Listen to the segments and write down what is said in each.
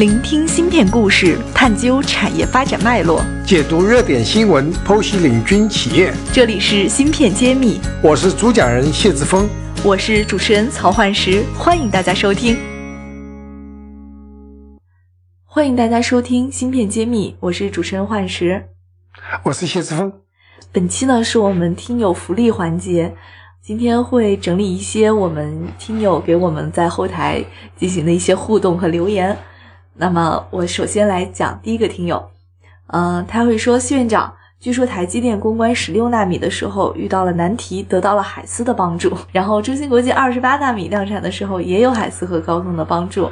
聆听芯片故事，探究产业发展脉络，解读热点新闻，剖析领军企业。这里是芯片揭秘，我是主讲人谢志峰，我是主持人曹焕石，欢迎大家收听。欢迎大家收听芯片揭秘，我是主持人焕石，我是谢志峰。本期呢是我们听友福利环节。今天会整理一些我们听友给我们在后台进行的一些互动和留言。那么我首先来讲第一个听友，嗯，他会说：谢院长，据说台积电攻关十六纳米的时候遇到了难题，得到了海思的帮助。然后中芯国际二十八纳米量产的时候也有海思和高通的帮助。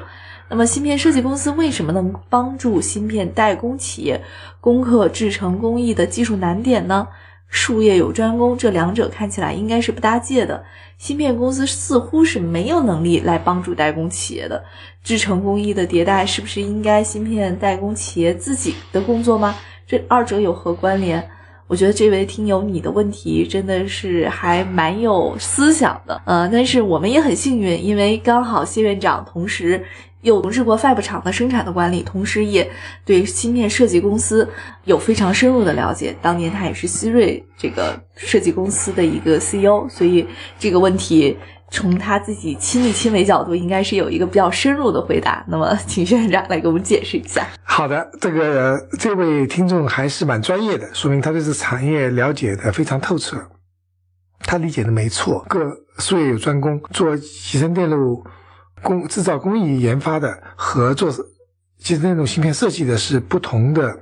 那么芯片设计公司为什么能帮助芯片代工企业攻克制程工艺的技术难点呢？术业有专攻，这两者看起来应该是不搭界的。芯片公司似乎是没有能力来帮助代工企业的制程工艺的迭代，是不是应该芯片代工企业自己的工作吗？这二者有何关联？我觉得这位听友你的问题真的是还蛮有思想的，呃，但是我们也很幸运，因为刚好谢院长同时。有从事过 Fab 厂的生产的管理，同时也对芯片设计公司有非常深入的了解。当年他也是希瑞这个设计公司的一个 CEO，所以这个问题从他自己亲力亲为角度，应该是有一个比较深入的回答。那么，请院长来给我们解释一下。好的，这个这位听众还是蛮专业的，说明他对这产业了解的非常透彻，他理解的没错。各术业有专攻，做集成电路。工制造工艺研发的和做其实那种芯片设计的是不同的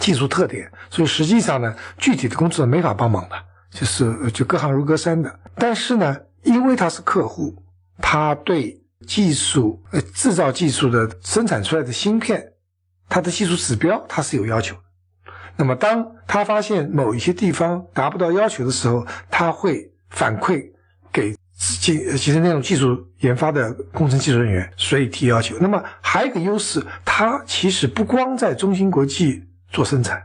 技术特点，所以实际上呢，具体的工作没法帮忙的，就是就隔行如隔山的。但是呢，因为他是客户，他对技术呃制造技术的生产出来的芯片，它的技术指标它是有要求。那么当他发现某一些地方达不到要求的时候，他会反馈给。技其实那种技术研发的工程技术人员，所以提要求。那么还有一个优势，它其实不光在中芯国际做生产，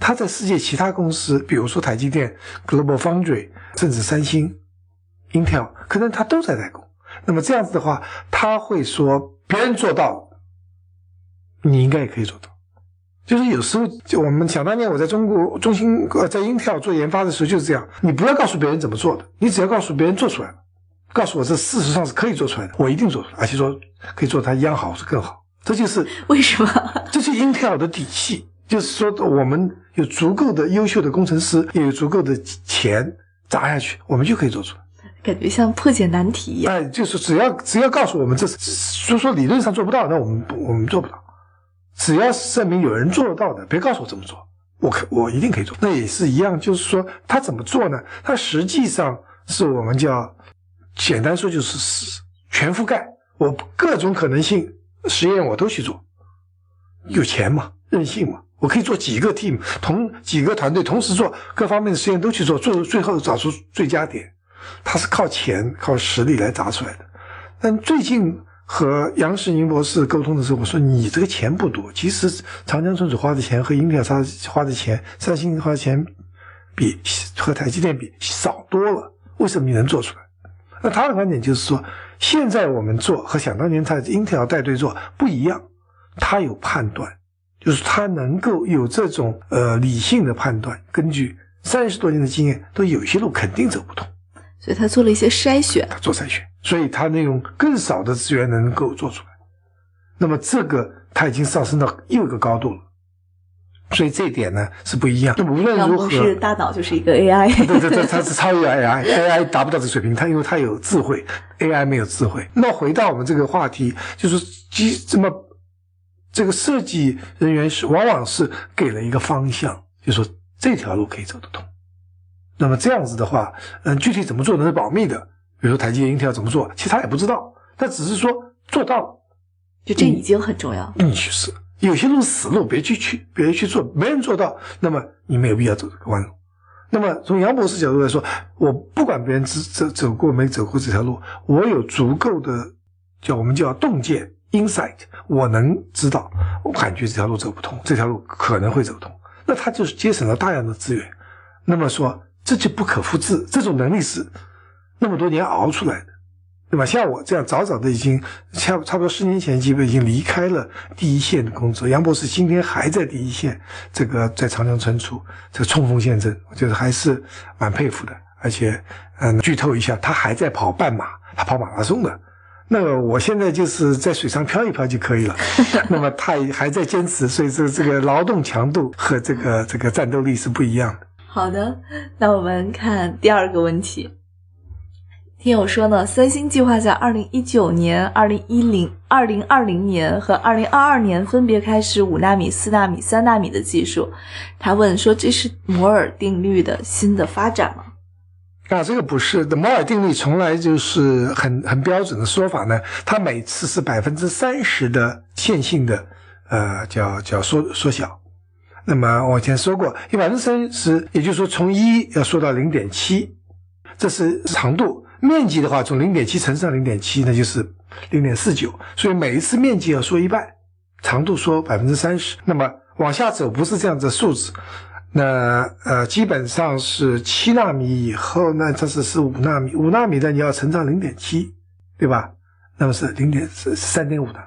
它在世界其他公司，比如说台积电、Global Foundry，甚至三星、Intel，可能它都在代工。那么这样子的话，他会说别人做到，你应该也可以做到。就是有时候，我们想当年我在中国中芯呃在 Intel 做研发的时候就是这样，你不要告诉别人怎么做的，你只要告诉别人做出来。告诉我，这事实上是可以做出来的，我一定做出来，而且说可以做它一样好，是更好。这就是为什么？这是英特尔的底气，就是说我们有足够的优秀的工程师，也有足够的钱砸下去，我们就可以做出来。感觉像破解难题一样。哎，就是只要只要告诉我们这，就说理论上做不到，那我们我们做不到。只要证明有人做得到的，别告诉我怎么做，我可我一定可以做。那也是一样，就是说他怎么做呢？他实际上是我们叫。简单说就是是全覆盖，我各种可能性实验我都去做，有钱嘛，任性嘛，我可以做几个 team 同几个团队同时做各方面的实验都去做，做最后找出最佳点，它是靠钱靠实力来砸出来的。但最近和杨世宁博士沟通的时候，我说你这个钱不多，其实长江存储花的钱和英特尔花花的钱，三星花的钱比和台积电比少多了，为什么你能做出来？那他的观点就是说，现在我们做和想当年他英特尔带队做不一样，他有判断，就是他能够有这种呃理性的判断，根据三十多年的经验，都有些路肯定走不通，所以他做了一些筛选，他做筛选，所以他那种更少的资源能够做出来，那么这个他已经上升到又一个高度了。所以这一点呢是不一样。那无论如何，是大脑就是一个 AI。对对对，它是超越 AI，AI 达不到这水平，它因为它有智慧，AI 没有智慧。那回到我们这个话题，就是基这么这个设计人员是往往是给了一个方向，就说这条路可以走得通。那么这样子的话，嗯，具体怎么做那是保密的。比如说台积电、英特尔怎么做，其实他也不知道，他只是说做到了，就这已经很重要。嗯，去是。有些路死路，别去去，别去做，没人做到，那么你没有必要走这个弯路。那么从杨博士角度来说，我不管别人走走走过没走过这条路，我有足够的叫我们叫洞见 insight，我能知道，我感觉这条路走不通，这条路可能会走通，那他就是节省了大量的资源。那么说这就不可复制，这种能力是那么多年熬出来的。对吧？像我这样早早的已经差差不多十年前，基本已经离开了第一线的工作。杨博士今天还在第一线，这个在长江存储这个冲锋陷阵，我觉得还是蛮佩服的。而且，嗯，剧透一下，他还在跑半马，他跑马拉松的。那么我现在就是在水上漂一漂就可以了。那么他还在坚持，所以这这个劳动强度和这个这个战斗力是不一样的。好的，那我们看第二个问题。听友说呢，三星计划在二零一九年、二零一零、二零二零年和二零二二年分别开始五纳米、四纳米、三纳米的技术。他问说：“这是摩尔定律的新的发展吗？”啊，这个不是的，摩尔定律从来就是很很标准的说法呢。它每次是百分之三十的线性的，呃，叫叫缩缩小。那么我以前说过，一百分之三十，也就是说从一要缩到零点七，这是长度。面积的话，从零点七乘上零点七，那就是零点四九。所以每一次面积要缩一半，长度缩百分之三十。那么往下走不是这样子数字，那呃基本上是七纳米以后，那这是是五纳米，五纳米的你要乘上零点七，对吧？那么是零点是三点五纳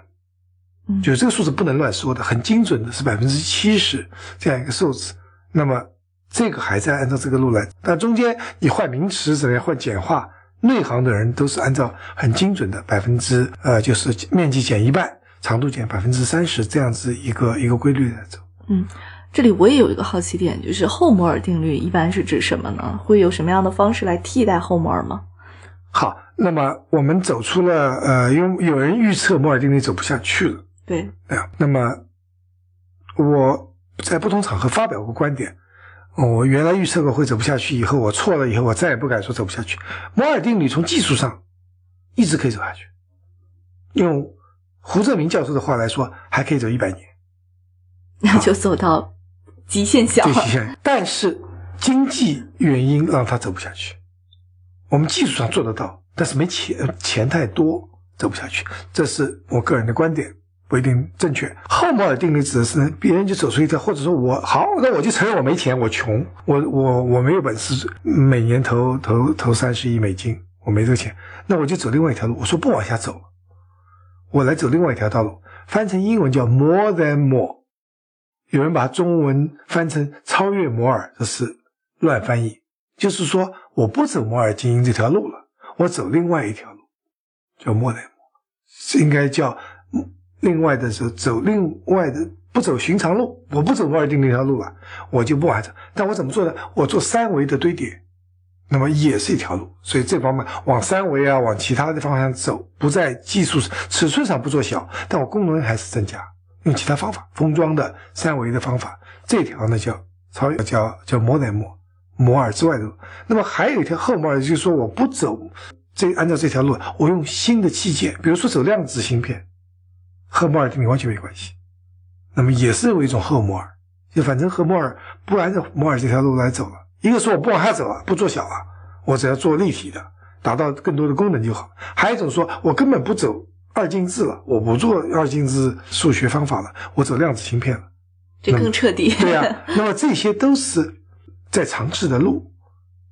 米，就这个数字不能乱说的，很精准的是百分之七十这样一个数字。那么这个还在按照这个路来，但中间你换名词怎么样换简化？内行的人都是按照很精准的百分之呃，就是面积减一半，长度减百分之三十这样子一个一个规律来走。嗯，这里我也有一个好奇点，就是后摩尔定律一般是指什么呢？会有什么样的方式来替代后摩尔吗？好，那么我们走出了呃，因为有人预测摩尔定律走不下去了。对，啊，那么我在不同场合发表过观点。我原来预测过会走不下去，以后我错了，以后我再也不敢说走不下去。摩尔定律从技术上一直可以走下去，用胡正明教授的话来说，还可以走一百年，那就走到极限小。对极限，但是经济原因让他走不下去。我们技术上做得到，但是没钱，钱太多，走不下去。这是我个人的观点。不一定正确。后摩尔定律指的是，别人就走出一条，或者说我好，那我就承认我没钱，我穷，我我我没有本事，每年投投投三十亿美金，我没这个钱，那我就走另外一条路。我说不往下走，我来走另外一条道路。翻成英文叫 more than more，有人把中文翻成超越摩尔，这是乱翻译。就是说，我不走摩尔精英这条路了，我走另外一条路，叫 more than more，应该叫。另外的时候走另外的不走寻常路，我不走摩尔定律那条路了，我就不完整。但我怎么做呢？我做三维的堆叠，那么也是一条路。所以这方面往三维啊，往其他的方向走，不在技术尺寸上不做小，但我功能还是增加，用其他方法封装的三维的方法。这条呢叫超叫叫摩尔摩摩尔之外的路。那么还有一条后摩尔，就是说我不走这按照这条路，我用新的器件，比如说走量子芯片。和摩尔定律完全没关系，那么也是有一种赫摩尔，就反正赫摩尔不按照摩尔这条路来走了。一个说我不往下走了，不做小了，我只要做立体的，达到更多的功能就好。还有一种说我根本不走二进制了，我不做二进制数学方法了，我走量子芯片了，这更彻底。对呀，那么这些都是在尝试的路，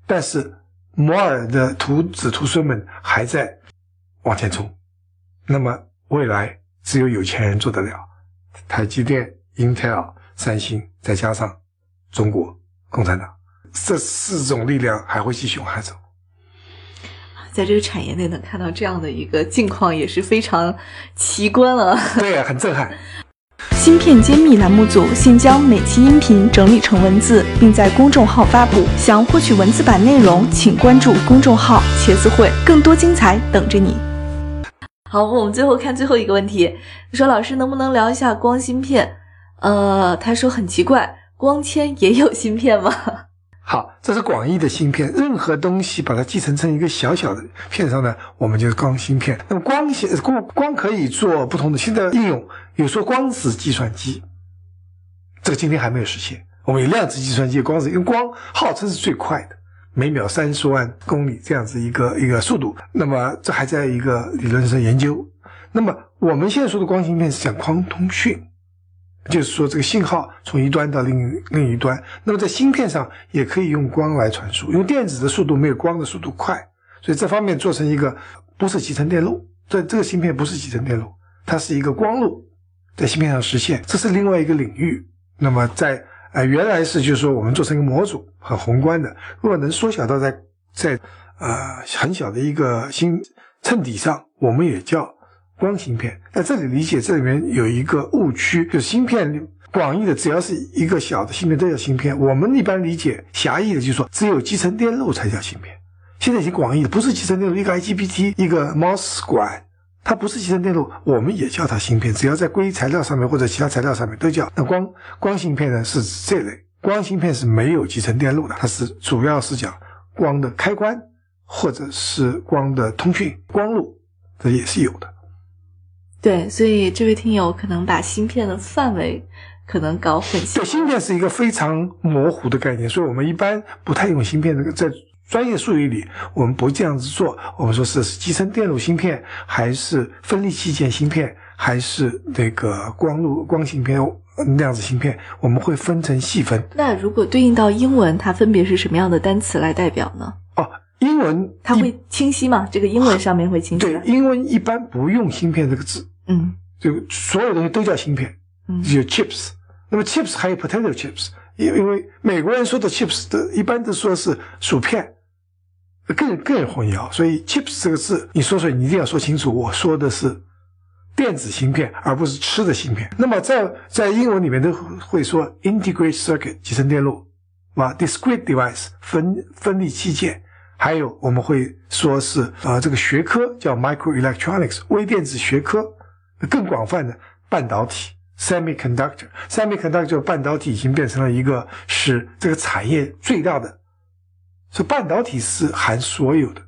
但是摩尔的徒子徒孙们还在往前冲，那么未来。只有有钱人做得了，台积电、Intel、三星，再加上中国共产党，这四种力量还会继续往下走。在这个产业内能看到这样的一个境况，也是非常奇观了。对，很震撼。芯片揭秘栏目组现将每期音频整理成文字，并在公众号发布。想获取文字版内容，请关注公众号“茄子会”，更多精彩等着你。好，我们最后看最后一个问题。说老师能不能聊一下光芯片？呃，他说很奇怪，光纤也有芯片吗？好，这是广义的芯片，任何东西把它继承成一个小小的片上呢，我们就是光芯片。那么光纤光光可以做不同的新的应用，有说光子计算机，这个今天还没有实现。我们有量子计算机，光子因为光号称是最快的。每秒三十万公里这样子一个一个速度，那么这还在一个理论上研究。那么我们现在说的光芯片是讲光通讯，就是说这个信号从一端到另另一端。那么在芯片上也可以用光来传输，因为电子的速度没有光的速度快，所以这方面做成一个不是集成电路，这这个芯片不是集成电路，它是一个光路在芯片上实现，这是另外一个领域。那么在呃原来是就是说我们做成一个模组很宏观的，如果能缩小到在在呃很小的一个芯衬底上，我们也叫光芯片。在这里理解这里面有一个误区，就是芯片广义的只要是一个小的芯片都叫芯片，我们一般理解狭义的就是说只有集成电路才叫芯片。现在已经广义了，不是集成电路，一个 IGBT，一个 MOS 管，它不是集成电路，我们也叫它芯片。只要在硅材料上面或者其他材料上面都叫。那光光芯片呢是这类，光芯片是没有集成电路的，它是主要是讲光的开关或者是光的通讯光路，这也是有的。对，所以这位听友可能把芯片的范围可能搞混淆。对，芯片是一个非常模糊的概念，所以我们一般不太用芯片这个在。专业术语里，我们不这样子做。我们说是集成电路芯片，还是分立器件芯片，还是那个光路光芯片、量子芯片，我们会分成细分。那如果对应到英文，它分别是什么样的单词来代表呢？哦，英文它会清晰吗？这个英文上面会清晰？对，英文一般不用芯片这个字。嗯，就所有东西都叫芯片，嗯有 chips。那么 chips 还有 potato chips，因因为美国人说的 chips 的一般都说是薯片。更更混淆，所以 chips 这个字，你说说，你一定要说清楚。我说的是电子芯片，而不是吃的芯片。那么在在英文里面都会说 integrated circuit 集成电路，啊，discrete device 分分立器件，还有我们会说是啊这个学科叫 microelectronics 微电子学科，更广泛的半导体 semiconductor semiconductor 半导体已经变成了一个使这个产业最大的。所以半导体是含所有的，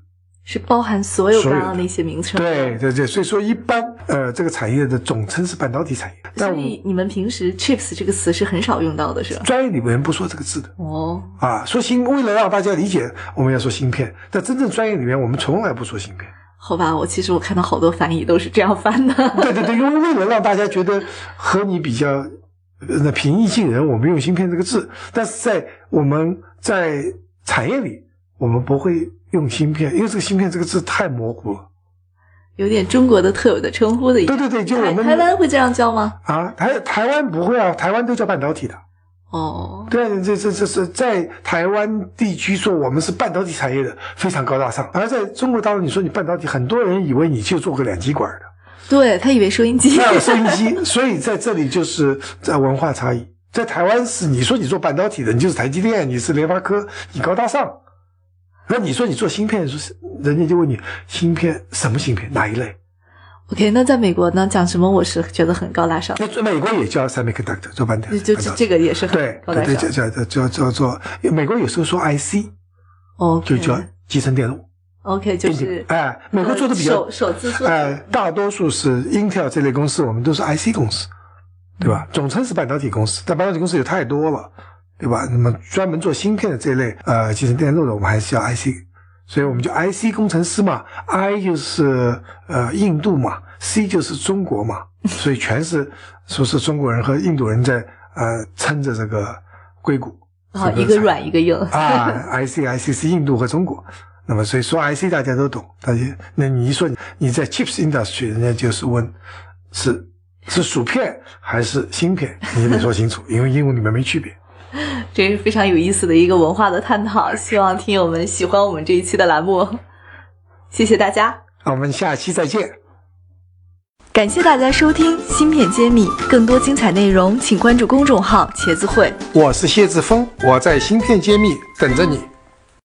是包含所有刚刚那些名称。对对对，所以说一般呃，这个产业的总称是半导体产业。所以你们平时 chips 这个词是很少用到的，是吧？专业里面不说这个字的。哦。啊，说芯，为了让大家理解，我们要说芯片。但真正专业里面，我们从来不说芯片。好吧，我其实我看到好多翻译都是这样翻的。对对对，因为为了让大家觉得和你比较那平易近人，我们用芯片这个字。但是在我们在产业里，我们不会用芯片，因为这个芯片这个字太模糊了，有点中国的特有的称呼的意思。对对对，就我们台湾会这样叫吗？啊，台台湾不会啊，台湾都叫半导体的。哦，对，这这这是在台湾地区说我们是半导体产业的，非常高大上。而在中国大陆，你说你半导体，很多人以为你就做个两极管的，对他以为收音机，收音机。所以在这里就是在文化差异，在台湾是你说你做半导体的，你就是台积电，你是联发科，你高大上。那你说你做芯片，说人家就问你芯片什么芯片哪一类？OK，那在美国呢，讲什么我是觉得很高大上。那美国也叫 semiconductor 做半导体，就这个也是很高大上。对，叫叫叫叫做美国有时候说 IC，哦，就叫集成电路。OK，就是哎，美国做的比较哎，大多数是 Intel 这类公司，我们都是 IC 公司，对吧？总称是半导体公司，但半导体公司有太多了。对吧？那么专门做芯片的这类，呃，集成电路的，我们还是叫 IC，所以我们就 IC 工程师嘛，I 就是呃印度嘛，C 就是中国嘛，所以全是说是中国人和印度人在呃撑着这个硅谷，啊，一个软一个硬啊，IC IC 是印度和中国，那么所以说 IC 大家都懂，大家那你一说你在 chips industry，人家就是问是是薯片还是芯片，你得说清楚，因为英文里面没区别。这是非常有意思的一个文化的探讨，希望听友们喜欢我们这一期的栏目，谢谢大家，我们下期再见。感谢大家收听《芯片揭秘》，更多精彩内容请关注公众号“茄子会”。我是谢志峰，我在《芯片揭秘》等着你。